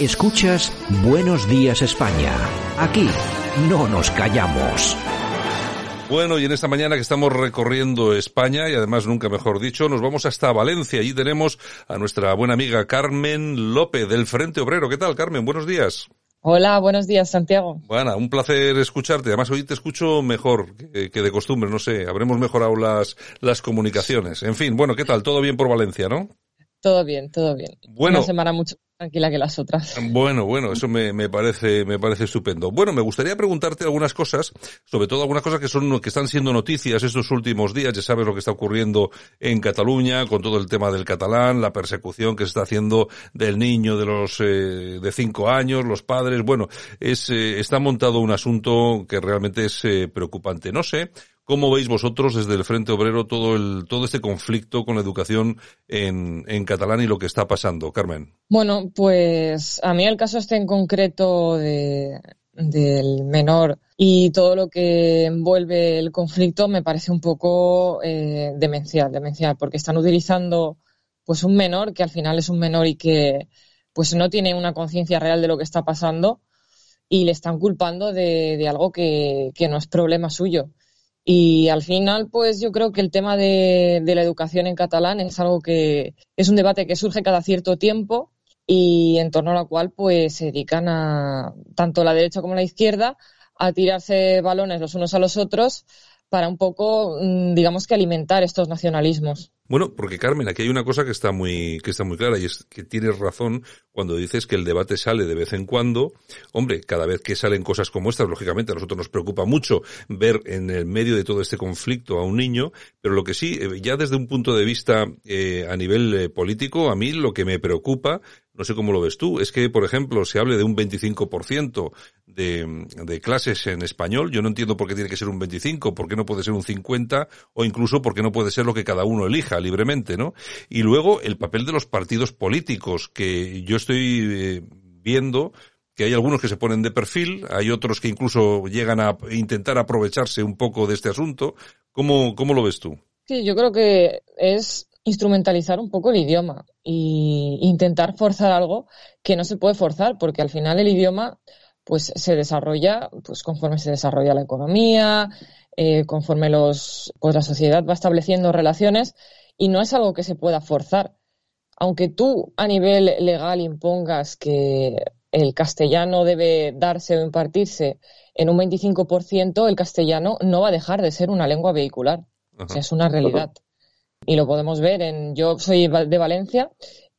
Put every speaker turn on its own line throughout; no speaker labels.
Escuchas Buenos Días España. Aquí no nos callamos.
Bueno, y en esta mañana que estamos recorriendo España, y además nunca mejor dicho, nos vamos hasta Valencia. Allí tenemos a nuestra buena amiga Carmen López del Frente Obrero. ¿Qué tal, Carmen? Buenos días.
Hola, buenos días, Santiago.
Bueno, un placer escucharte. Además, hoy te escucho mejor que, que, de costumbre, no sé, habremos mejorado las, las comunicaciones. En fin, bueno, ¿qué tal? Todo bien por Valencia, ¿no?
Todo bien, todo bien.
Bueno.
Una semana mucho tranquila que las otras.
Bueno, bueno, eso me, me parece, me parece estupendo. Bueno, me gustaría preguntarte algunas cosas, sobre todo algunas cosas que son, que están siendo noticias estos últimos días. Ya sabes lo que está ocurriendo en Cataluña con todo el tema del catalán, la persecución que se está haciendo del niño de los, eh, de cinco años, los padres. Bueno, es, eh, está montado un asunto que realmente es eh, preocupante. No sé, ¿Cómo veis vosotros desde el Frente Obrero todo el, todo este conflicto con la educación en, en catalán y lo que está pasando, Carmen?
Bueno, pues a mí el caso este en concreto de, del menor y todo lo que envuelve el conflicto me parece un poco eh, demencial, demencial, porque están utilizando pues un menor que al final es un menor y que pues no tiene una conciencia real de lo que está pasando y le están culpando de, algo que no es problema suyo. Y al final, pues yo creo que el tema de, de, la educación en catalán es algo que es un debate que surge cada cierto tiempo y en torno a la cual pues se dedican a tanto la derecha como la izquierda a tirarse balones los unos a los otros para un poco, digamos que alimentar estos nacionalismos.
Bueno, porque Carmen, aquí hay una cosa que está muy, que está muy clara y es que tienes razón cuando dices que el debate sale de vez en cuando. Hombre, cada vez que salen cosas como estas, lógicamente a nosotros nos preocupa mucho ver en el medio de todo este conflicto a un niño, pero lo que sí, ya desde un punto de vista eh, a nivel eh, político, a mí lo que me preocupa no sé cómo lo ves tú. Es que, por ejemplo, se hable de un 25% de, de clases en español. Yo no entiendo por qué tiene que ser un 25, por qué no puede ser un 50 o incluso por qué no puede ser lo que cada uno elija libremente, ¿no? Y luego el papel de los partidos políticos, que yo estoy eh, viendo que hay algunos que se ponen de perfil, hay otros que incluso llegan a intentar aprovecharse un poco de este asunto. ¿Cómo, cómo lo ves tú?
Sí, yo creo que es instrumentalizar un poco el idioma e intentar forzar algo que no se puede forzar, porque al final el idioma pues se desarrolla pues conforme se desarrolla la economía, eh, conforme los pues la sociedad va estableciendo relaciones y no es algo que se pueda forzar. Aunque tú a nivel legal impongas que el castellano debe darse o impartirse en un 25%, el castellano no va a dejar de ser una lengua vehicular. O sea, es una realidad y lo podemos ver en yo soy de Valencia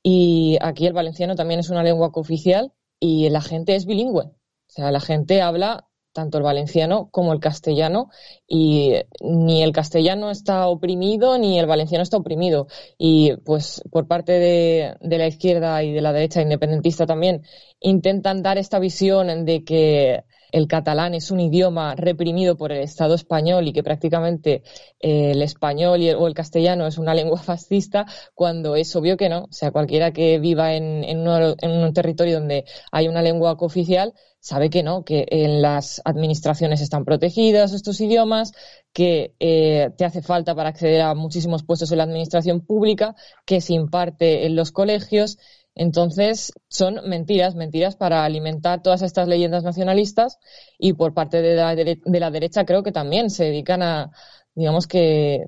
y aquí el valenciano también es una lengua cooficial y la gente es bilingüe. O sea, la gente habla tanto el valenciano como el castellano y ni el castellano está oprimido ni el valenciano está oprimido. Y pues por parte de, de, la izquierda y de la derecha independentista también intentan dar esta visión de que el catalán es un idioma reprimido por el Estado español y que prácticamente eh, el español o el castellano es una lengua fascista, cuando es obvio que no. O sea, cualquiera que viva en un territorio donde hay una lengua cooficial sabe que no, que en las administraciones están protegidas estos idiomas, que eh, te hace falta para acceder a muchísimos puestos en la administración pública, que se imparte en los colegios. Entonces, son mentiras, mentiras para alimentar todas estas leyendas nacionalistas y por parte de la, de la derecha creo que también se dedican a, digamos que,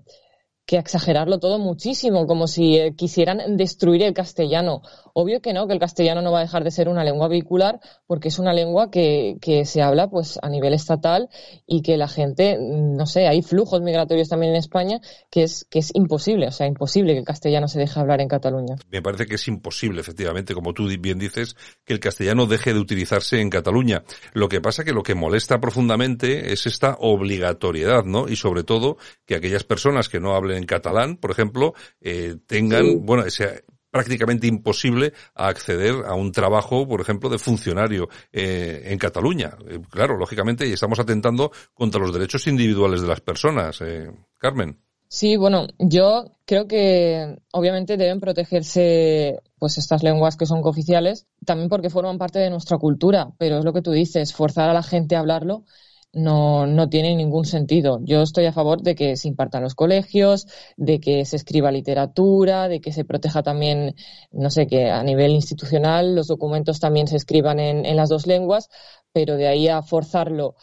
que exagerarlo todo muchísimo, como si eh, quisieran destruir el castellano. Obvio que no, que el castellano no va a dejar de ser una lengua vehicular porque es una lengua que, que se habla pues a nivel estatal y que la gente, no sé, hay flujos migratorios también en España que es, que es imposible, o sea, imposible que el castellano se deje hablar en Cataluña.
Me parece que es imposible, efectivamente, como tú bien dices, que el castellano deje de utilizarse en Cataluña. Lo que pasa que lo que molesta profundamente es esta obligatoriedad, ¿no? Y sobre todo que aquellas personas que no hablen en catalán, por ejemplo, eh, tengan, sí. bueno, ese, prácticamente imposible acceder a un trabajo, por ejemplo, de funcionario eh, en Cataluña. Eh, claro, lógicamente, y estamos atentando contra los derechos individuales de las personas. Eh, Carmen.
Sí, bueno, yo creo que obviamente deben protegerse pues estas lenguas que son cooficiales, también porque forman parte de nuestra cultura, pero es lo que tú dices, forzar a la gente a hablarlo no, no tiene ningún sentido. Yo estoy a favor de que se impartan los colegios, de que se escriba literatura, de que se proteja también, no sé, que a nivel institucional los documentos también se escriban en, en las dos lenguas, pero de ahí a forzarlo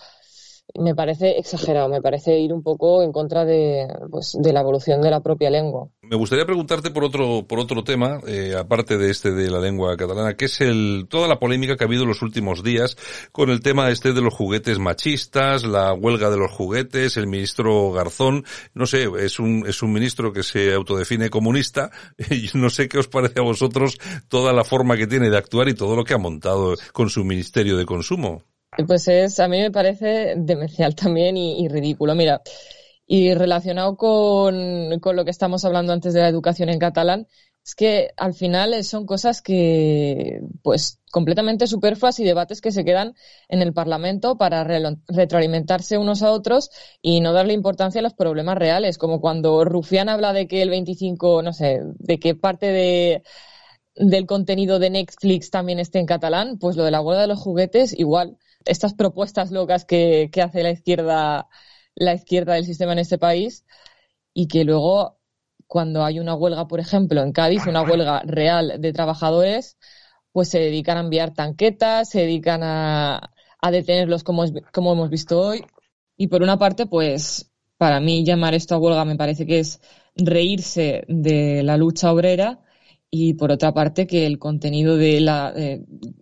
me parece exagerado, me parece ir un poco en contra de, pues, de la evolución de la propia lengua.
Me gustaría preguntarte por otro, por otro tema, eh, aparte de este de la lengua catalana, que es el, toda la polémica que ha habido en los últimos días con el tema este de los juguetes machistas, la huelga de los juguetes, el ministro Garzón, no sé, es un, es un ministro que se autodefine comunista, y no sé qué os parece a vosotros toda la forma que tiene de actuar y todo lo que ha montado con su ministerio de consumo.
Pues es, a mí me parece demencial también y, ridículo. Mira, y relacionado con, con, lo que estamos hablando antes de la educación en catalán, es que al final son cosas que, pues, completamente superfluas y debates que se quedan en el Parlamento para retroalimentarse unos a otros y no darle importancia a los problemas reales, como cuando Rufián habla de que el 25, no sé, de que parte de, del contenido de Netflix también esté en catalán, pues lo de la huelga de los juguetes igual estas propuestas locas que, hace la izquierda, la izquierda del sistema en este país y que luego cuando hay una huelga, por ejemplo, en Cádiz, una huelga real de trabajadores, pues se dedican a enviar tanquetas, se dedican a, a detenerlos como, como hemos visto hoy. Y por una parte, pues para mí llamar esto a huelga me parece que es reírse de la lucha obrera y por otra parte que el contenido de la...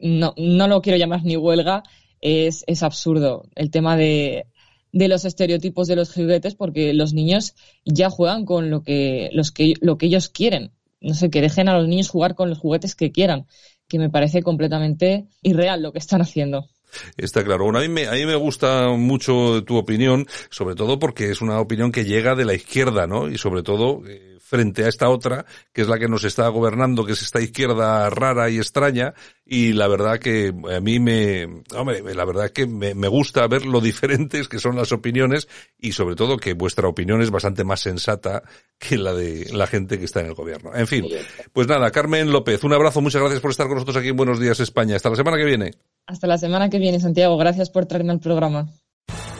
no, no lo quiero llamar ni huelga, es, es absurdo. El tema de, de los estereotipos de los juguetes porque los niños ya juegan con lo que, los que, lo que ellos quieren. No sé, que dejen a los niños jugar con los juguetes que quieran, que me parece completamente irreal lo que están haciendo.
Está claro. Bueno, a mí, me, a mí me gusta mucho tu opinión, sobre todo porque es una opinión que llega de la izquierda, ¿no? Y sobre todo, eh, frente a esta otra, que es la que nos está gobernando, que es esta izquierda rara y extraña, y la verdad que a mí me, hombre, la verdad que me, me gusta ver lo diferentes que son las opiniones y sobre todo que vuestra opinión es bastante más sensata que la de la gente que está en el gobierno. En fin, pues nada, Carmen López, un abrazo, muchas gracias por estar con nosotros aquí en Buenos Días España. Hasta la semana que viene.
Hasta la semana que viene, Santiago. Gracias por traerme al programa.